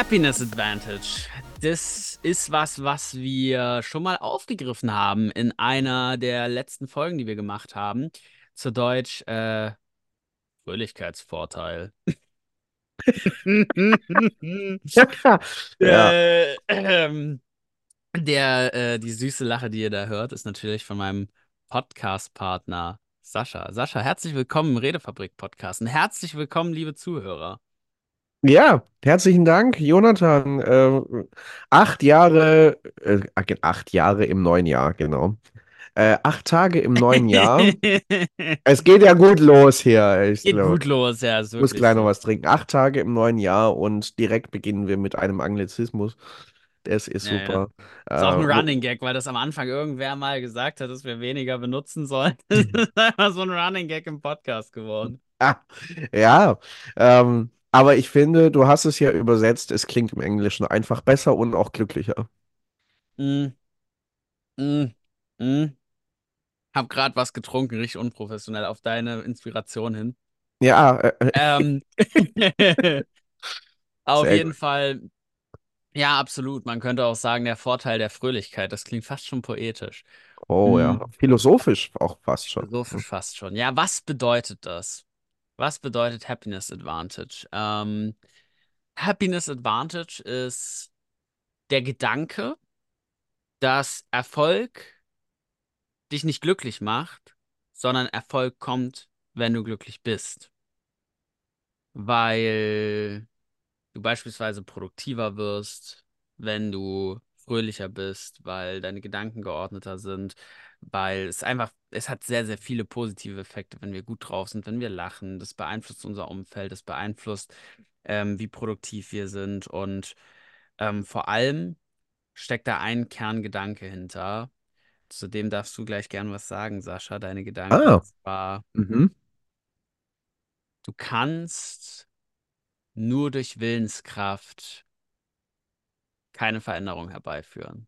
Happiness Advantage. Das ist was, was wir schon mal aufgegriffen haben in einer der letzten Folgen, die wir gemacht haben. Zu Deutsch äh, Fröhlichkeitsvorteil. Ja. Äh, ähm, der, äh, die süße Lache, die ihr da hört, ist natürlich von meinem Podcast-Partner Sascha. Sascha, herzlich willkommen im Redefabrik-Podcast und herzlich willkommen, liebe Zuhörer. Ja, herzlichen Dank, Jonathan. Äh, acht Jahre, äh, acht Jahre im neuen Jahr, genau. Äh, acht Tage im neuen Jahr. Es geht ja gut los hier. Ich Geht glaub, gut los, ja, ist muss gleich noch was trinken. Acht Tage im neuen Jahr und direkt beginnen wir mit einem Anglizismus. Das ist Ja, ja. super. Ist auch ein Äh, wo- Running Gag, weil das am Anfang irgendwer mal gesagt hat, dass wir weniger benutzen sollen. Das ist einfach so ein Running Gag im Podcast geworden. Ah, ja, ähm, aber ich finde, du hast es ja übersetzt. Es klingt im Englischen einfach besser und auch glücklicher. Mm, mm, mm. Hab grad was getrunken, richtig unprofessionell, auf deine Inspiration hin. Ja, äh, äh, Ähm, auf sehr jeden gut. Fall, ja, absolut. Man könnte auch sagen, der Vorteil der Fröhlichkeit. Das klingt fast schon poetisch. Oh ja, Mm, philosophisch auch fast schon. philosophisch fast schon. Ja, was bedeutet das? Was bedeutet Happiness Advantage? Ähm, Happiness Advantage ist der Gedanke, dass Erfolg dich nicht glücklich macht, sondern Erfolg kommt, wenn du glücklich bist. Weil du beispielsweise produktiver wirst, wenn du fröhlicher bist, weil deine Gedanken geordneter sind, weil es einfach, es hat sehr, sehr viele positive Effekte, wenn wir gut drauf sind, wenn wir lachen. Das beeinflusst unser Umfeld, das beeinflusst, ähm, wie produktiv wir sind und ähm, vor allem steckt da ein Kerngedanke hinter. Zu dem darfst du gleich gern was sagen, Sascha, deine Gedanken. Ah, zwar, mhm. du kannst nur durch Willenskraft keine Veränderung herbeiführen.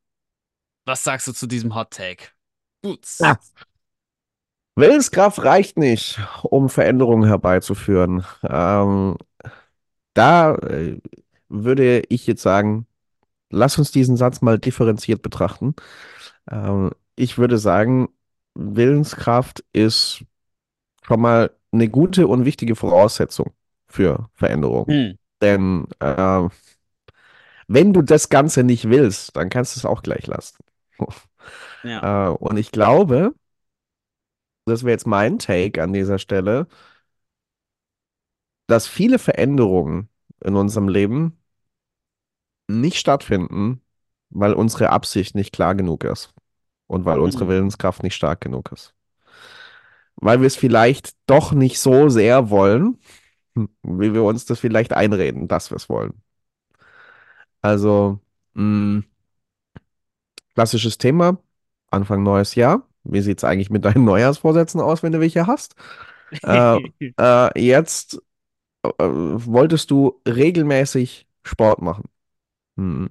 Was sagst du zu diesem Hot Take? Boots. Ah, Willenskraft reicht nicht, um Veränderungen herbeizuführen. Ähm, da äh, würde ich jetzt sagen, lass uns diesen Satz mal differenziert betrachten. Ähm, ich würde sagen, Willenskraft ist schon mal eine gute und wichtige Voraussetzung für Veränderung. Hm, Denn äh, wenn du das Ganze nicht willst, dann kannst du es auch gleich lassen. ja. Äh, und ich glaube, das wäre jetzt mein Take an dieser Stelle, dass viele Veränderungen in unserem Leben nicht stattfinden, weil unsere Absicht nicht klar genug ist und weil unsere Hm, Willenskraft nicht stark genug ist. Weil wir es vielleicht doch nicht so sehr wollen, hm, wie wir uns das vielleicht einreden, dass wir es wollen. Also, mh, klassisches Thema, Anfang neues Jahr. Wie sieht es eigentlich mit deinen Neujahrsvorsätzen aus, wenn du welche hast? Äh, äh, jetzt äh, wolltest du regelmäßig Sport machen. Hm.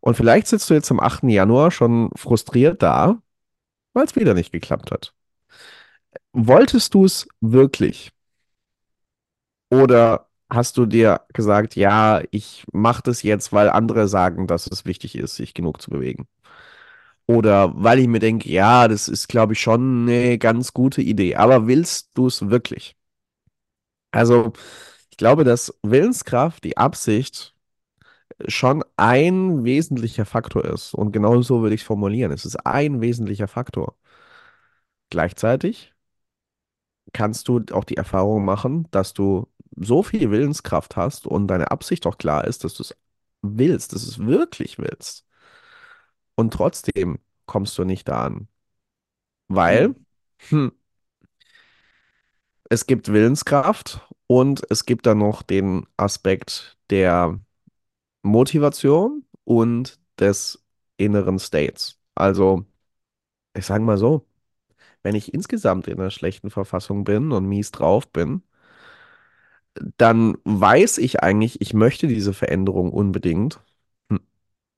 Und vielleicht sitzt du jetzt am 8. Januar schon frustriert da, weil es wieder nicht geklappt hat. Wolltest du es wirklich? Oder hast du dir gesagt, ja, ich mache das jetzt, weil andere sagen, dass es wichtig ist, sich genug zu bewegen? Oder weil ich mir denke, ja, das ist, glaube ich, schon eine ganz gute Idee. Aber willst du es wirklich? Also, ich glaube, dass Willenskraft, die Absicht, schon ein wesentlicher Faktor ist. Und genau so würde ich es formulieren. Es ist ein wesentlicher Faktor. Gleichzeitig kannst du auch die Erfahrung machen, dass du so viel Willenskraft hast und deine Absicht auch klar ist, dass du es willst, dass du es wirklich willst. Und trotzdem kommst du nicht da an. Weil Hm, hm, es gibt Willenskraft und es gibt dann noch den Aspekt der Motivation und des inneren States. Also, ich sage mal so, wenn ich insgesamt in einer schlechten Verfassung bin und mies drauf bin, dann weiß ich eigentlich, ich möchte diese Veränderung unbedingt, Hm,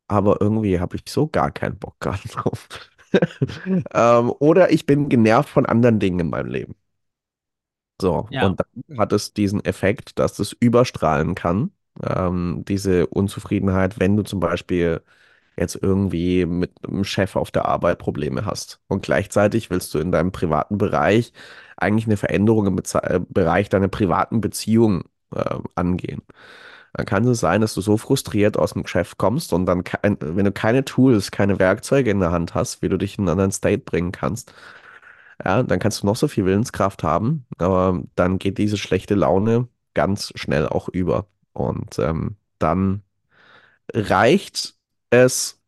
aber irgendwie habe ich so gar keinen Bock gerade drauf. Ähm, oder ich bin genervt von anderen Dingen in meinem Leben. So, ja. und dann hat es diesen Effekt, dass es überstrahlen kann Ähm, diese Unzufriedenheit, wenn du zum Beispiel jetzt irgendwie mit einem Chef auf der Arbeit Probleme hast und gleichzeitig willst du in deinem privaten Bereich eigentlich eine Veränderung im Beze äh, Bereich deiner privaten Beziehung äh, angehen. Dann kann es sein, dass du so frustriert aus dem Geschäft kommst und dann, wenn du keine Tools, keine Werkzeuge in der Hand hast, wie du dich in einen anderen State bringen kannst, ja, dann kannst du noch so viel Willenskraft haben, aber dann geht diese schlechte Laune ganz schnell auch über. Und ähm, dann reicht es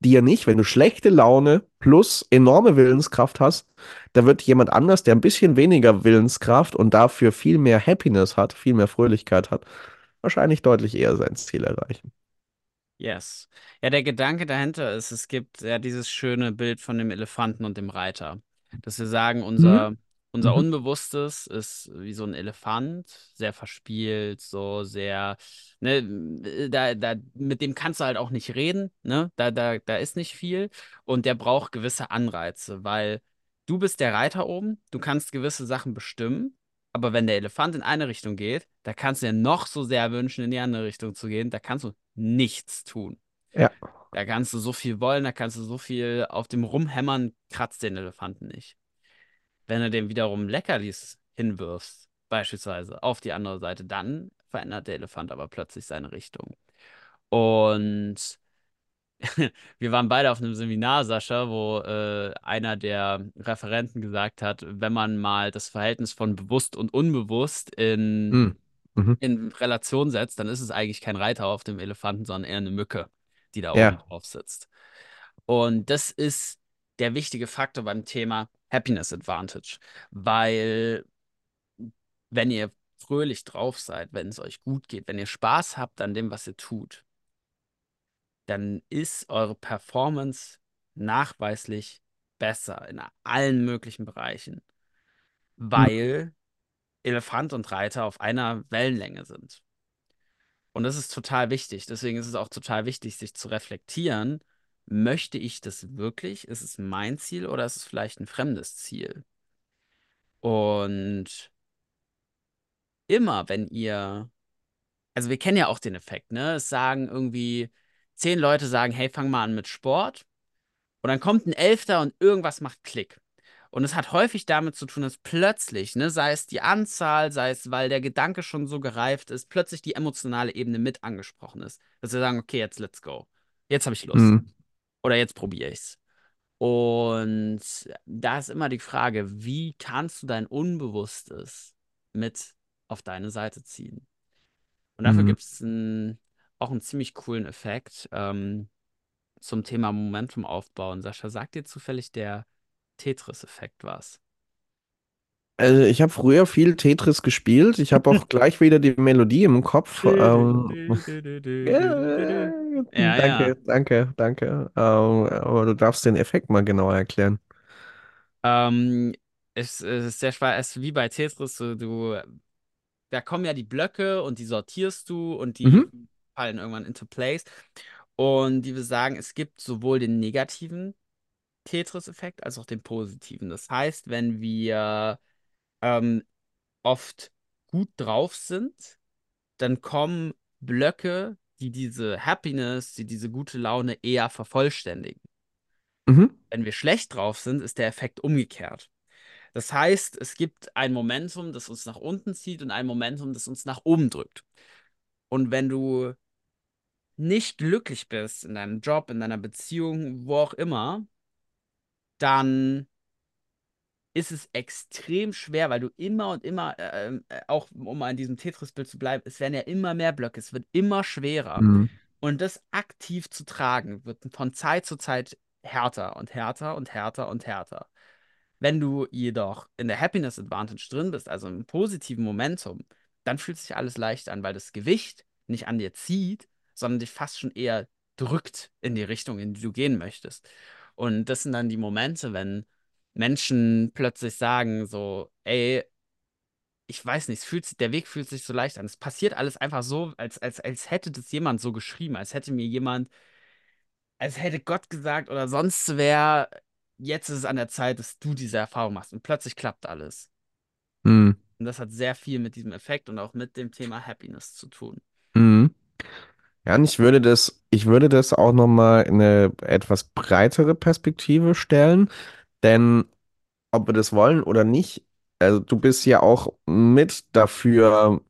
dir nicht, wenn du schlechte Laune plus enorme Willenskraft hast, da wird jemand anders, der ein bisschen weniger Willenskraft und dafür viel mehr Happiness hat, viel mehr Fröhlichkeit hat, wahrscheinlich deutlich eher sein Ziel erreichen. Yes. Ja, der Gedanke dahinter ist, es gibt ja dieses schöne Bild von dem Elefanten und dem Reiter. Dass wir sagen, Mhm. Unser, Mhm. Unbewusstes ist wie so ein Elefant, sehr verspielt, so sehr, ne, da, da, mit dem kannst du halt auch nicht reden, ne? Da, da, da ist nicht viel. Und der braucht gewisse Anreize, weil du bist der Reiter oben, du kannst gewisse Sachen bestimmen. Aber wenn der Elefant in eine Richtung geht, da kannst du dir noch so sehr wünschen, in die andere Richtung zu gehen. Da kannst du nichts tun. Ja. Da kannst du so viel wollen, da kannst du so viel auf dem rumhämmern, kratzt den Elefanten nicht. Wenn du dem wiederum Leckerlis hinwirfst, beispielsweise auf die andere Seite, dann verändert der Elefant aber plötzlich seine Richtung. Und wir waren beide auf einem Seminar, Sascha, wo äh, einer der Referenten gesagt hat, wenn man mal das Verhältnis von bewusst und unbewusst in, Mhm. Mhm. in Relation setzt, dann ist es eigentlich kein Reiter auf dem Elefanten, sondern eher eine Mücke, die da oben Ja. drauf sitzt. Und das ist der wichtige Faktor beim Thema Happiness Advantage, weil wenn ihr fröhlich drauf seid, wenn es euch gut geht, wenn ihr Spaß habt an dem, was ihr tut, dann ist eure Performance nachweislich besser in allen möglichen Bereichen, weil Elefant und Reiter auf einer Wellenlänge sind. Und das ist total wichtig. Deswegen ist es auch total wichtig, sich zu reflektieren. Möchte ich das wirklich? Ist es mein Ziel oder ist es vielleicht ein fremdes Ziel? Und immer, wenn ihr, also wir kennen ja auch den Effekt, ne? Es sagen irgendwie, zehn Leute sagen, hey, fang mal an mit Sport. Und dann kommt ein Elfter und irgendwas macht Klick. Und es hat häufig damit zu tun, dass plötzlich, ne, sei es die Anzahl, sei es, weil der Gedanke schon so gereift ist, plötzlich die emotionale Ebene mit angesprochen ist. Dass wir sagen, okay, jetzt let's go. Jetzt habe ich Lust. Mhm. Oder jetzt probiere ich's. Und da ist immer die Frage, wie kannst du dein Unbewusstes mit auf deine Seite ziehen? Und dafür Mhm. gibt es auch einen ziemlich coolen Effekt ähm, zum Thema Momentum aufbauen. Sascha, sagt dir zufällig der Tetris-Effekt was? Also ich habe früher viel Tetris gespielt. Ich habe auch gleich wieder die Melodie im Kopf. Ähm, ja, Ja, ja. danke, danke, danke. Ähm, aber du darfst den Effekt mal genauer erklären. Ähm, es, es ist sehr schwer, es ist wie bei Tetris, so, du, da kommen ja die Blöcke und die sortierst du und die Mhm. fallen irgendwann into place. Und die wir sagen, es gibt sowohl den negativen Tetris-Effekt als auch den positiven. Das heißt, wenn wir ähm, oft gut drauf sind, dann kommen Blöcke, die diese Happiness, die diese gute Laune eher vervollständigen. Mhm. Wenn wir schlecht drauf sind, ist der Effekt umgekehrt. Das heißt, es gibt ein Momentum, das uns nach unten zieht und ein Momentum, das uns nach oben drückt. Und wenn du nicht glücklich bist in deinem Job, in deiner Beziehung, wo auch immer, dann ist es extrem schwer, weil du immer und immer, äh, ähm, äh, auch um mal in diesem Tetris-Bild zu bleiben, es werden ja immer mehr Blöcke, es wird immer schwerer. Mhm. Und das aktiv zu tragen, wird von Zeit zu Zeit härter und härter und härter und härter. Wenn du jedoch in der Happiness Advantage drin bist, also im positiven Momentum, dann fühlt sich alles leicht an, weil das Gewicht nicht an dir zieht, sondern dich fast schon eher drückt in die Richtung, in die du gehen möchtest. Und das sind dann die Momente, wenn Menschen plötzlich sagen so, ey, ich weiß nicht, es fühlt sich, der Weg fühlt sich so leicht an. Es passiert alles einfach so, als, als, als hätte das jemand so geschrieben, als hätte mir jemand, als hätte Gott gesagt oder sonst wer, jetzt ist es an der Zeit, dass du diese Erfahrung machst. Und plötzlich klappt alles. Mhm. Und das hat sehr viel mit diesem Effekt und auch mit dem Thema Happiness zu tun. Mhm. Ja, und ich würde das, ich würde das auch nochmal in eine etwas breitere Perspektive stellen, denn ob wir das wollen oder nicht, also du bist ja auch mit dafür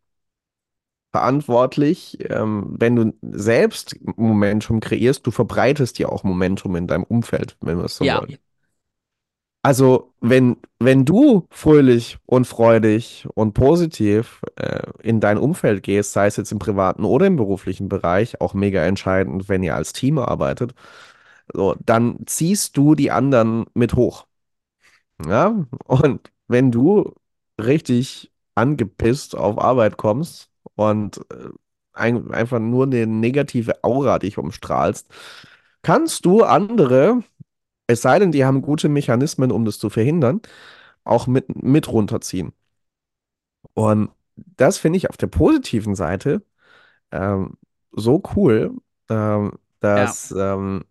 verantwortlich, ähm, wenn du selbst Momentum kreierst, du verbreitest ja auch Momentum in deinem Umfeld, wenn wir es so Ja, wollen. Also, wenn, wenn du fröhlich und freudig und positiv äh, in dein Umfeld gehst, sei es jetzt im privaten oder im beruflichen Bereich, auch mega entscheidend, wenn ihr als Team arbeitet, so, dann ziehst du die anderen mit hoch. Ja? Und wenn du richtig angepisst auf Arbeit kommst und äh, ein, einfach nur eine negative Aura dich umstrahlst, kannst du andere, es sei denn, die haben gute Mechanismen, um das zu verhindern, auch mit, mit runterziehen. Und das finde ich auf der positiven Seite ähm, so cool, ähm, ja, dass ähm,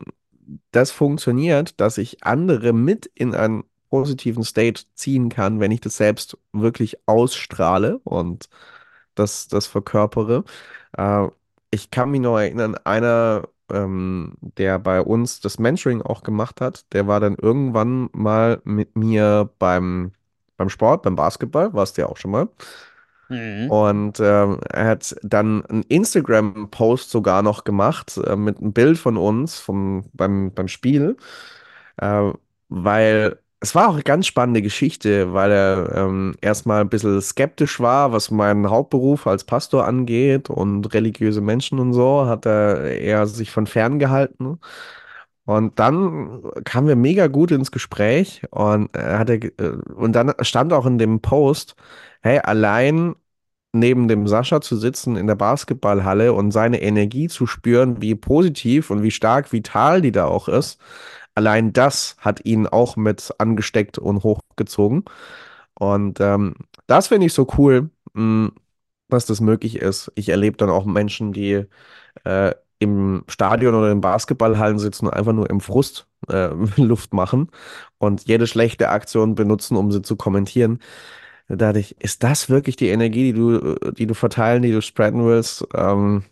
das funktioniert, dass ich andere mit in einen positiven State ziehen kann, wenn ich das selbst wirklich ausstrahle und das, das verkörpere. Äh, ich kann mich noch erinnern, einer, ähm, der bei uns das Mentoring auch gemacht hat, der war dann irgendwann mal mit mir beim, beim Sport, beim Basketball, warst du ja auch schon mal. Mhm. Und ähm, er hat dann einen Instagram-Post sogar noch gemacht äh, mit einem Bild von uns vom, beim, beim Spiel, äh, weil es war auch eine ganz spannende Geschichte, weil er ähm, erstmal ein bisschen skeptisch war, was meinen Hauptberuf als Pastor angeht und religiöse Menschen und so, hat er eher sich von fern gehalten. Und dann kamen wir mega gut ins Gespräch und er hatte, äh, und dann stand auch in dem Post, hey, allein neben dem Sascha zu sitzen in der Basketballhalle und seine Energie zu spüren, wie positiv und wie stark vital die da auch ist, allein das hat ihn auch mit angesteckt und hochgezogen. Und ähm, das finde ich so cool, mh, dass das möglich ist. Ich erlebe dann auch Menschen, die äh, im Stadion oder in Basketballhallen sitzen und einfach nur im Frust äh, Luft machen und jede schlechte Aktion benutzen, um sie zu kommentieren. Da dachte ich, ist das wirklich die Energie, die du, die du verteilen, die du spreaden willst? Ähm,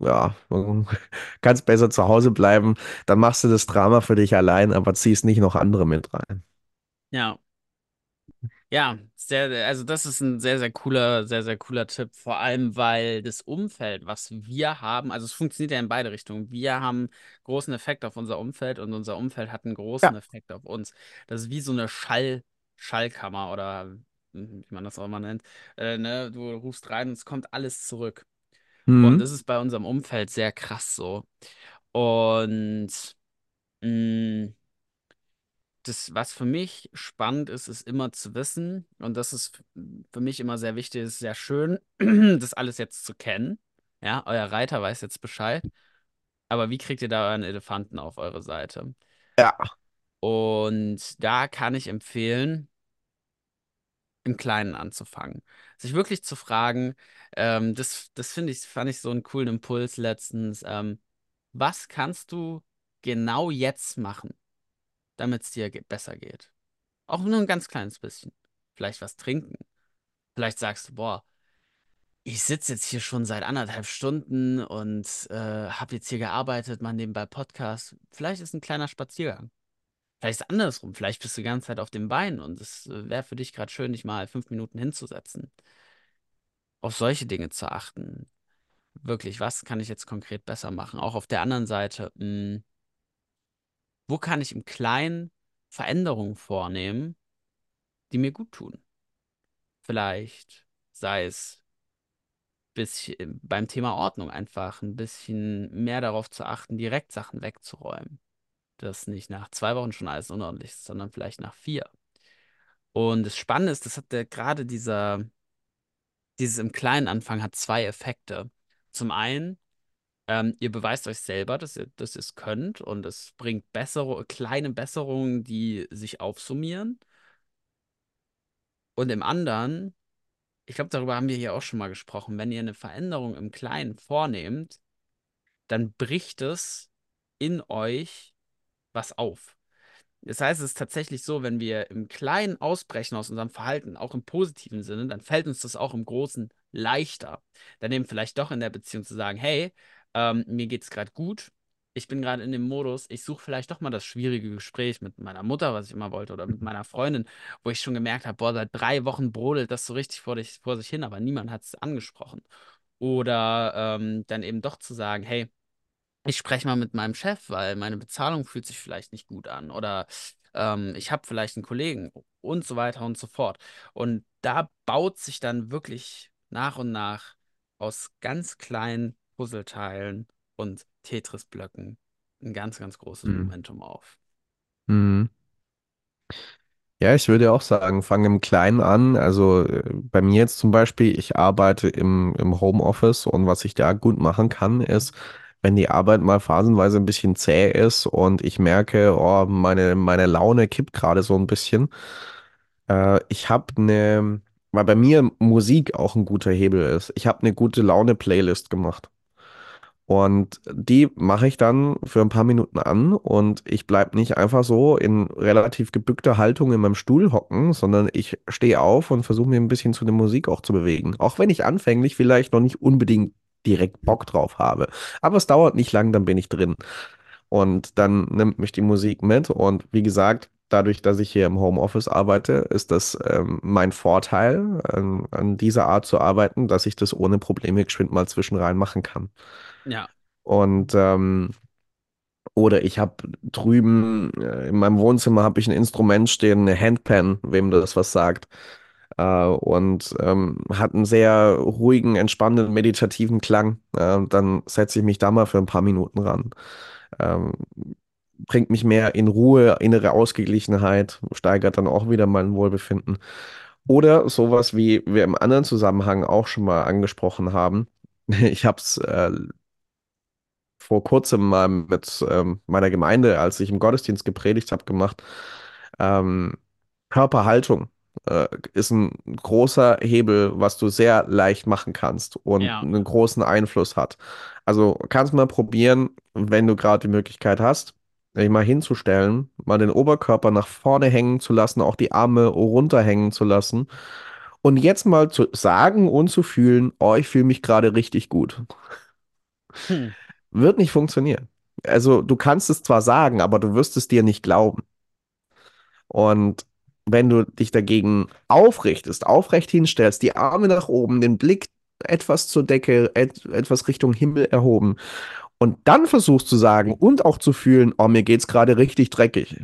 ja, kannst besser zu Hause bleiben, dann machst du das Drama für dich allein, aber ziehst nicht noch andere mit rein. Ja. Ja, sehr, also das ist ein sehr, sehr cooler, sehr, sehr cooler Tipp. Vor allem, weil das Umfeld, was wir haben, also es funktioniert ja in beide Richtungen. Wir haben großen Effekt auf unser Umfeld und unser Umfeld hat einen großen Ja. Effekt auf uns. Das ist wie so eine Schall, Schallkammer oder hm, wie man das auch immer nennt. Äh, ne? Du rufst rein und es kommt alles zurück. Und Mhm. das ist bei unserem Umfeld sehr krass so. Und mh, das, was für mich spannend ist, ist immer zu wissen, und das ist für mich immer sehr wichtig, ist sehr schön, das alles jetzt zu kennen. Ja, euer Reiter weiß jetzt Bescheid, aber wie kriegt ihr da euren Elefanten auf eure Seite? Ja. Und da kann ich empfehlen, im Kleinen anzufangen. Sich wirklich zu fragen, ähm, das, das finde ich, fand ich so einen coolen Impuls letztens. Ähm, was kannst du genau jetzt machen, damit es dir besser geht? Auch nur ein ganz kleines bisschen. Vielleicht was trinken. Vielleicht sagst du, boah, ich sitze jetzt hier schon seit anderthalb Stunden und äh, habe jetzt hier gearbeitet, mal nebenbei Podcast. Vielleicht ist ein kleiner Spaziergang. Vielleicht ist es andersrum. Vielleicht bist du die ganze Zeit auf dem Bein und es äh, wäre für dich gerade schön, dich mal fünf Minuten hinzusetzen. Auf solche Dinge zu achten. Wirklich, was kann ich jetzt konkret besser machen? Auch auf der anderen Seite, mh, wo kann ich im Kleinen Veränderungen vornehmen, die mir gut tun? Vielleicht sei es bisschen beim Thema Ordnung einfach ein bisschen mehr darauf zu achten, direkt Sachen wegzuräumen. Dass nicht nach zwei Wochen schon alles unordentlich ist, sondern vielleicht nach vier. Und das Spannende ist, das hat der, gerade dieser, dieses im kleinen Anfang hat zwei Effekte. Zum einen, ähm, ihr beweist euch selber, dass ihr, dass ihr es könnt und es bringt bessere, kleine Besserungen, die sich aufsummieren. Und im anderen, ich glaube, darüber haben wir hier auch schon mal gesprochen, wenn ihr eine Veränderung im Kleinen vornehmt, dann bricht es in euch was auf. Das heißt, es ist tatsächlich so, wenn wir im Kleinen ausbrechen aus unserem Verhalten, auch im positiven Sinne, dann fällt uns das auch im Großen leichter. Dann eben vielleicht doch in der Beziehung zu sagen, hey, ähm, mir geht's gerade gut, ich bin gerade in dem Modus, ich suche vielleicht doch mal das schwierige Gespräch mit meiner Mutter, was ich immer wollte, oder mit meiner Freundin, wo ich schon gemerkt habe, boah, seit drei Wochen brodelt das so richtig vor, dich, vor sich hin, aber niemand hat es angesprochen. Oder ähm, dann eben doch zu sagen, hey, ich spreche mal mit meinem Chef, weil meine Bezahlung fühlt sich vielleicht nicht gut an oder ähm, ich habe vielleicht einen Kollegen und so weiter und so fort. Und da baut sich dann wirklich nach und nach aus ganz kleinen Puzzleteilen und Tetris-Blöcken ein ganz, ganz großes Mhm. Momentum auf. Mhm. Ja, ich würde auch sagen, fang im Kleinen an. Also äh, bei mir jetzt zum Beispiel, ich arbeite im, im Homeoffice und was ich da gut machen kann, ist, wenn die Arbeit mal phasenweise ein bisschen zäh ist und ich merke, oh, meine, meine Laune kippt gerade so ein bisschen. Äh, ich habe eine, weil bei mir Musik auch ein guter Hebel ist. Ich habe eine gute Laune-Playlist gemacht. Und die mache ich dann für ein paar Minuten an und ich bleibe nicht einfach so in relativ gebückter Haltung in meinem Stuhl hocken, sondern ich stehe auf und versuche mir ein bisschen zu der Musik auch zu bewegen. Auch wenn ich anfänglich vielleicht noch nicht unbedingt direkt Bock drauf habe. Aber es dauert nicht lang, dann bin ich drin. Und dann nimmt mich die Musik mit. Und wie gesagt, dadurch, dass ich hier im Homeoffice arbeite, ist das ähm, mein Vorteil, an, an dieser Art zu arbeiten, dass ich das ohne Probleme geschwind mal zwischen rein machen kann. Ja. Und ähm, oder ich habe drüben äh, in meinem Wohnzimmer habe ich ein Instrument stehen, eine Handpan, wem das was sagt. Äh, und ähm, hat einen sehr ruhigen, entspannenden, meditativen Klang. Äh, dann setze ich mich da mal für ein paar Minuten ran. Ähm, bringt mich mehr in Ruhe, innere Ausgeglichenheit, steigert dann auch wieder mein Wohlbefinden. Oder sowas, wie wir im anderen Zusammenhang auch schon mal angesprochen haben. Ich habe es äh, vor kurzem mal mit ähm, meiner Gemeinde, als ich im Gottesdienst gepredigt habe, gemacht. Ähm, Körperhaltung äh, ist ein großer Hebel, was du sehr leicht machen kannst und Ja. einen großen Einfluss hat. Also kannst mal probieren, wenn du gerade die Möglichkeit hast, dich mal hinzustellen, mal den Oberkörper nach vorne hängen zu lassen, auch die Arme runterhängen zu lassen. Und jetzt mal zu sagen und zu fühlen, oh, ich fühle mich gerade richtig gut. Hm. Wird nicht funktionieren. Also du kannst es zwar sagen, aber du wirst es dir nicht glauben. Und wenn du dich dagegen aufrichtest, aufrecht hinstellst, die Arme nach oben, den Blick etwas zur Decke, et etwas Richtung Himmel erhoben und dann versuchst zu sagen und auch zu fühlen, oh, mir geht's gerade richtig dreckig.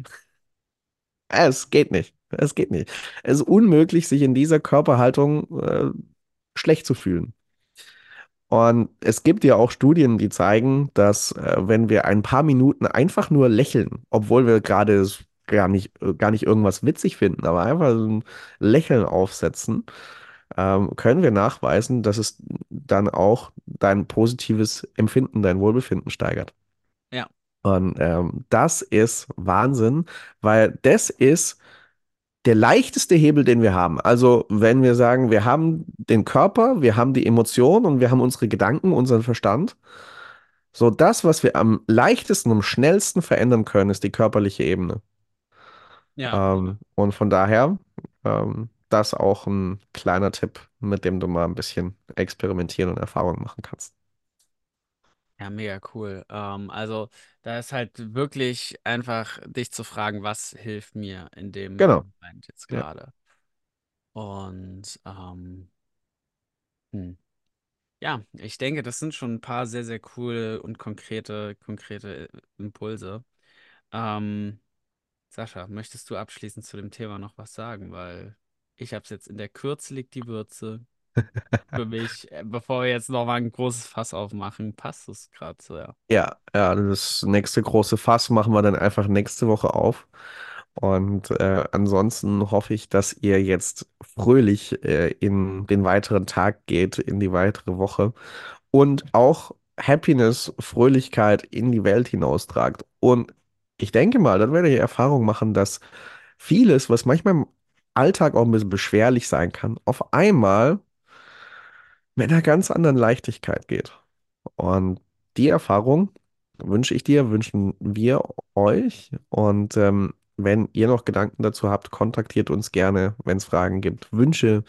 Es geht nicht. Es geht nicht. Es ist unmöglich, sich in dieser Körperhaltung äh, schlecht zu fühlen. Und es gibt ja auch Studien, die zeigen, dass äh, wenn wir ein paar Minuten einfach nur lächeln, obwohl wir gerade gar nicht, äh, gar nicht irgendwas witzig finden, aber einfach so ein Lächeln aufsetzen, ähm, können wir nachweisen, dass es dann auch dein positives Empfinden, dein Wohlbefinden steigert. Ja. Und ähm, das ist Wahnsinn, weil das ist der leichteste Hebel, den wir haben. Also, wenn wir sagen, wir haben den Körper, wir haben die Emotionen und wir haben unsere Gedanken, unseren Verstand. So, das, was wir am leichtesten, am schnellsten verändern können, ist die körperliche Ebene. Ja. Ähm, und von daher, ähm, das auch ein kleiner Tipp, mit dem du mal ein bisschen experimentieren und Erfahrungen machen kannst. Ja, mega cool. Ähm, also, da ist halt wirklich einfach dich zu fragen, was hilft mir in dem Genau. Moment jetzt Ja. gerade. Und ähm, hm. Ja, ich denke, das sind schon ein paar sehr, sehr coole und konkrete, konkrete äh, Impulse. Ähm, Sascha, möchtest du abschließend zu dem Thema noch was sagen? Weil ich habe es jetzt in der Kürze liegt die Würze. Für mich, äh, bevor wir jetzt noch mal ein großes Fass aufmachen, passt es gerade so, ja. Ja, ja, das nächste große Fass machen wir dann einfach nächste Woche auf. Und äh, ansonsten hoffe ich, dass ihr jetzt fröhlich äh, in den weiteren Tag geht, in die weitere Woche und auch Happiness, Fröhlichkeit in die Welt hinaustragt. Und ich denke mal, dann werdet ihr Erfahrung machen, dass vieles, was manchmal im Alltag auch ein bisschen beschwerlich sein kann, auf einmal mit einer ganz anderen Leichtigkeit geht. Und die Erfahrung wünsche ich dir, wünschen wir euch. Und ähm, Wenn ihr noch Gedanken dazu habt, kontaktiert uns gerne, wenn es Fragen gibt, Wünsche,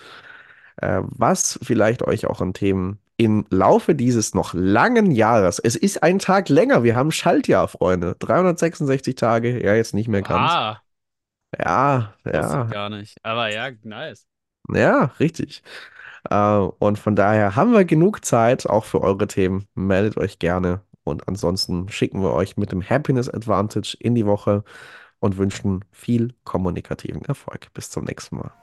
äh, was vielleicht euch auch an Themen im Laufe dieses noch langen Jahres, es ist ein Tag länger, wir haben Schaltjahr, Freunde, 366 Tage, ja, jetzt nicht mehr ganz. Ah, Ja, ja, gar nicht. Aber ja, nice. ja, richtig. Äh, und von daher haben wir genug Zeit, auch für eure Themen. Meldet euch gerne. Und ansonsten schicken wir euch mit dem Happiness Advantage in die Woche und wünschen viel kommunikativen Erfolg. Bis zum nächsten Mal.